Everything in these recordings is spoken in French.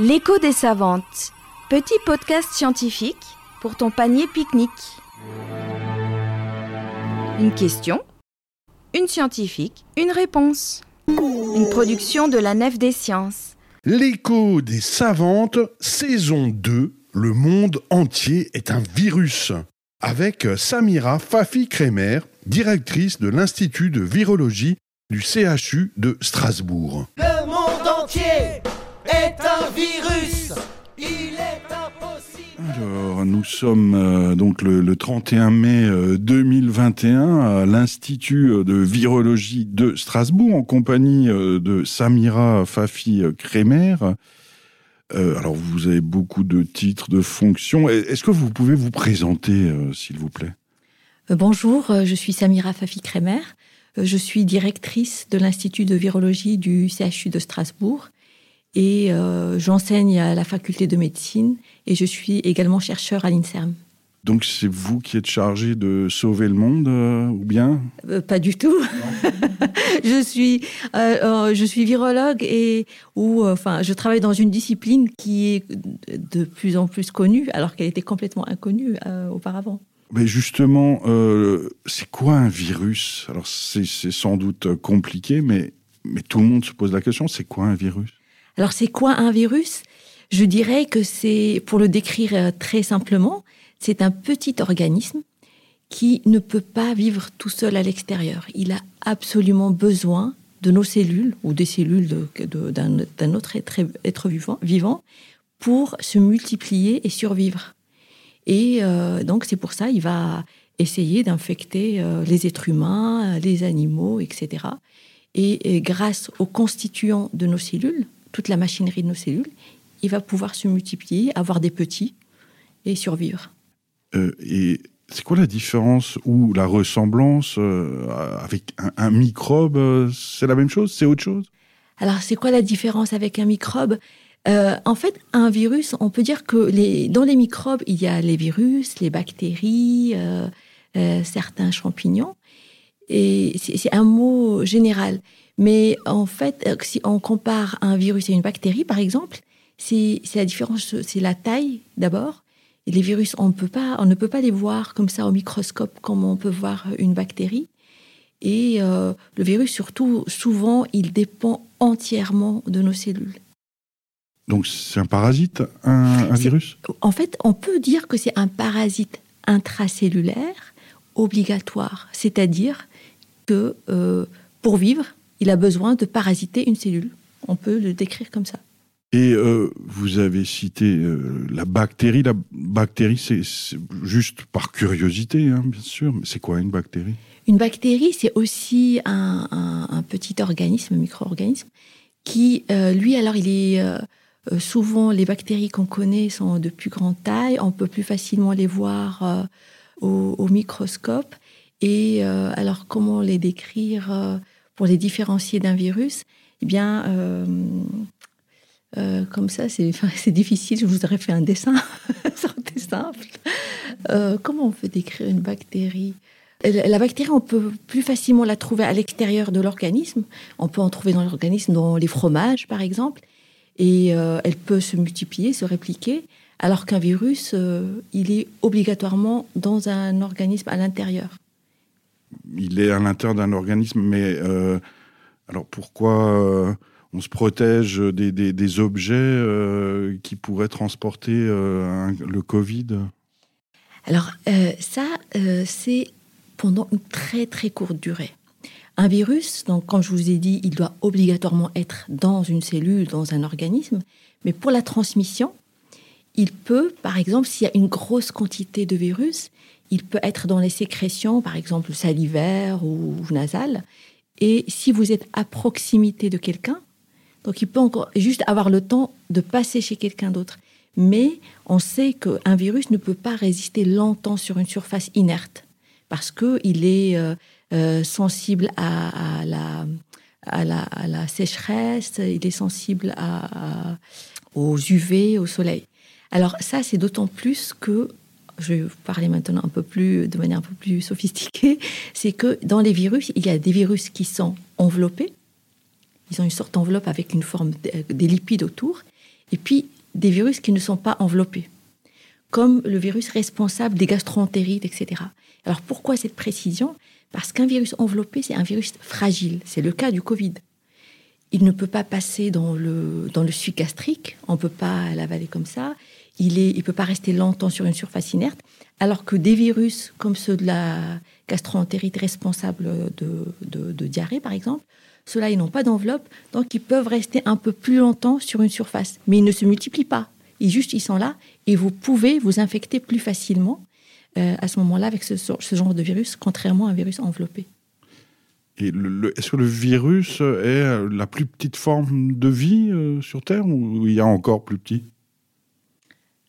L'écho des savantes, petit podcast scientifique pour ton panier pique-nique. Une question, une scientifique, une réponse. Une production de la Nef des Sciences. L'écho des savantes, saison 2, le monde entier est un virus. Avec Samira Fafi-Kremer, directrice de l'Institut de virologie du CHU de Strasbourg. Le monde entier est un virus. Il est impossible. Alors, nous sommes euh, donc le, le 31 mai euh, 2021 à l'Institut de virologie de Strasbourg en compagnie euh, de Samira Fafi-Kremer. Euh, alors, vous avez beaucoup de titres, de fonctions. Est-ce que vous pouvez vous présenter, euh, s'il vous plaît? Euh, Bonjour, euh, je suis Samira Fafi-Kremer. Euh, Je suis directrice de l'Institut de virologie du CHU de Strasbourg et euh, j'enseigne à la faculté de médecine et je suis également chercheur à l'INSERM. Donc, c'est vous qui êtes chargé de sauver le monde, euh, ou bien? Euh, pas du tout. je suis je suis virologue et ou enfin je travaille dans une discipline qui est de plus en plus connue alors qu'elle était complètement inconnue auparavant. Mais justement, c'est quoi un virus? Alors, c'est sans doute compliqué, mais, mais tout le monde se pose la question, c'est quoi un virus? Alors, c'est quoi un virus? Je dirais que c'est, pour le décrire euh, très simplement, c'est un petit organisme qui ne peut pas vivre tout seul à l'extérieur. Il a absolument besoin de nos cellules ou des cellules d'un autre être, vivant, vivant pour se multiplier et survivre. Et euh, donc, c'est pour ça il va essayer d'infecter euh, les êtres humains, les animaux, etc. Et, et grâce aux constituants de nos cellules, toute la machinerie de nos cellules, il va pouvoir se multiplier, avoir des petits et survivre. Euh, Et c'est quoi la différence ou la ressemblance euh, avec un, un microbe euh, C'est la même chose C'est autre chose? Alors, c'est quoi la différence avec un microbe? En fait, un virus, on peut dire que les, dans les microbes, il y a les virus, les bactéries, certains champignons. Et c'est un mot général. Mais en fait, euh, si on compare un virus et une bactérie, par exemple, c'est la différence, c'est la taille d'abord. Les virus, on, peut pas, on ne peut pas les voir comme ça au microscope, comme on peut voir une bactérie. Et euh, le virus, surtout, souvent, il dépend entièrement de nos cellules. Donc, c'est un parasite, un, virus? En fait, on peut dire que c'est un parasite intracellulaire obligatoire, c'est-à-dire que euh, pour vivre, il a besoin de parasiter une cellule. On peut le décrire comme ça. Et euh, vous avez cité euh, la bactérie. La bactérie, c'est juste par curiosité, hein, bien sûr. Mais c'est quoi une bactérie? Une bactérie, c'est aussi un, un- un petit organisme, un micro-organisme, qui, euh, lui, alors, il est souvent, les bactéries qu'on connaît sont de plus grande taille, on peut plus facilement les voir au, au microscope. Et euh, alors, comment les décrire euh, pour les différencier d'un virus? Eh bien, euh, comme ça, c'est difficile. Je vous aurais fait un dessin, ça aurait été simple. Comment on peut décrire une bactérie? La bactérie, on peut plus facilement la trouver à l'extérieur de l'organisme. On peut en trouver dans l'organisme, dans les fromages, par exemple. Et elle peut se multiplier, se répliquer. Alors qu'un virus, il est obligatoirement dans un organisme à l'intérieur. Il est à l'intérieur d'un organisme, mais euh, alors pourquoi euh, on se protège des, objets euh, qui pourraient transporter le Covid? Alors ça, c'est pendant une très très courte durée. Un virus, donc comme je vous ai dit, il doit obligatoirement être dans une cellule, dans un organisme, mais pour la transmission, il peut, par exemple, s'il y a une grosse quantité de virus, il peut être dans les sécrétions, par exemple salivaires ou nasales, et si vous êtes à proximité de quelqu'un, donc il peut encore juste avoir le temps de passer chez quelqu'un d'autre. Mais on sait qu'un virus ne peut pas résister longtemps sur une surface inerte parce qu'il est euh, euh, sensible à, la, à, la, sécheresse, il est sensible aux UV, au soleil. Alors ça, c'est d'autant plus que, je vais vous parler maintenant un peu plus, de manière un peu plus sophistiquée, c'est que dans les virus, il y a des virus qui sont enveloppés, ils ont une sorte d'enveloppe avec une forme, de- des lipides autour, et puis des virus qui ne sont pas enveloppés, comme le virus responsable des gastroentérites, etc. Alors pourquoi cette précision? Parce qu'un virus enveloppé, c'est un virus fragile. C'est le cas du Covid. Il ne peut pas passer dans le, dans le suc gastrique, on ne peut pas l'avaler comme ça. Il ne il peut pas rester longtemps sur une surface inerte, alors que des virus comme ceux de la gastroentérite responsable de, diarrhée, par exemple, ceux-là, ils n'ont pas d'enveloppe, donc ils peuvent rester un peu plus longtemps sur une surface. Mais ils ne se multiplient pas. Ils juste, ils sont là et vous pouvez vous infecter plus facilement euh, à ce moment-là avec ce, genre de virus, contrairement à un virus enveloppé. Et est-ce que le virus est la plus petite forme de vie euh, sur Terre ou il y a encore plus petit?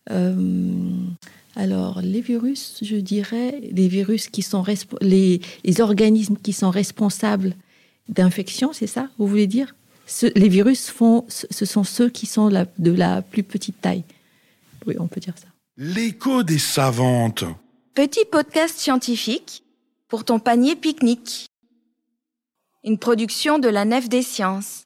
Alors, les virus, je dirais, les virus qui sont les, les organismes qui sont responsables d'infection, c'est ça, vous voulez dire? Les virus font, ce sont ceux qui sont la, de la plus petite taille. Oui, on peut dire ça. L'écho des savantes. Petit podcast scientifique pour ton panier pique-nique. Une production de la Nef des Sciences.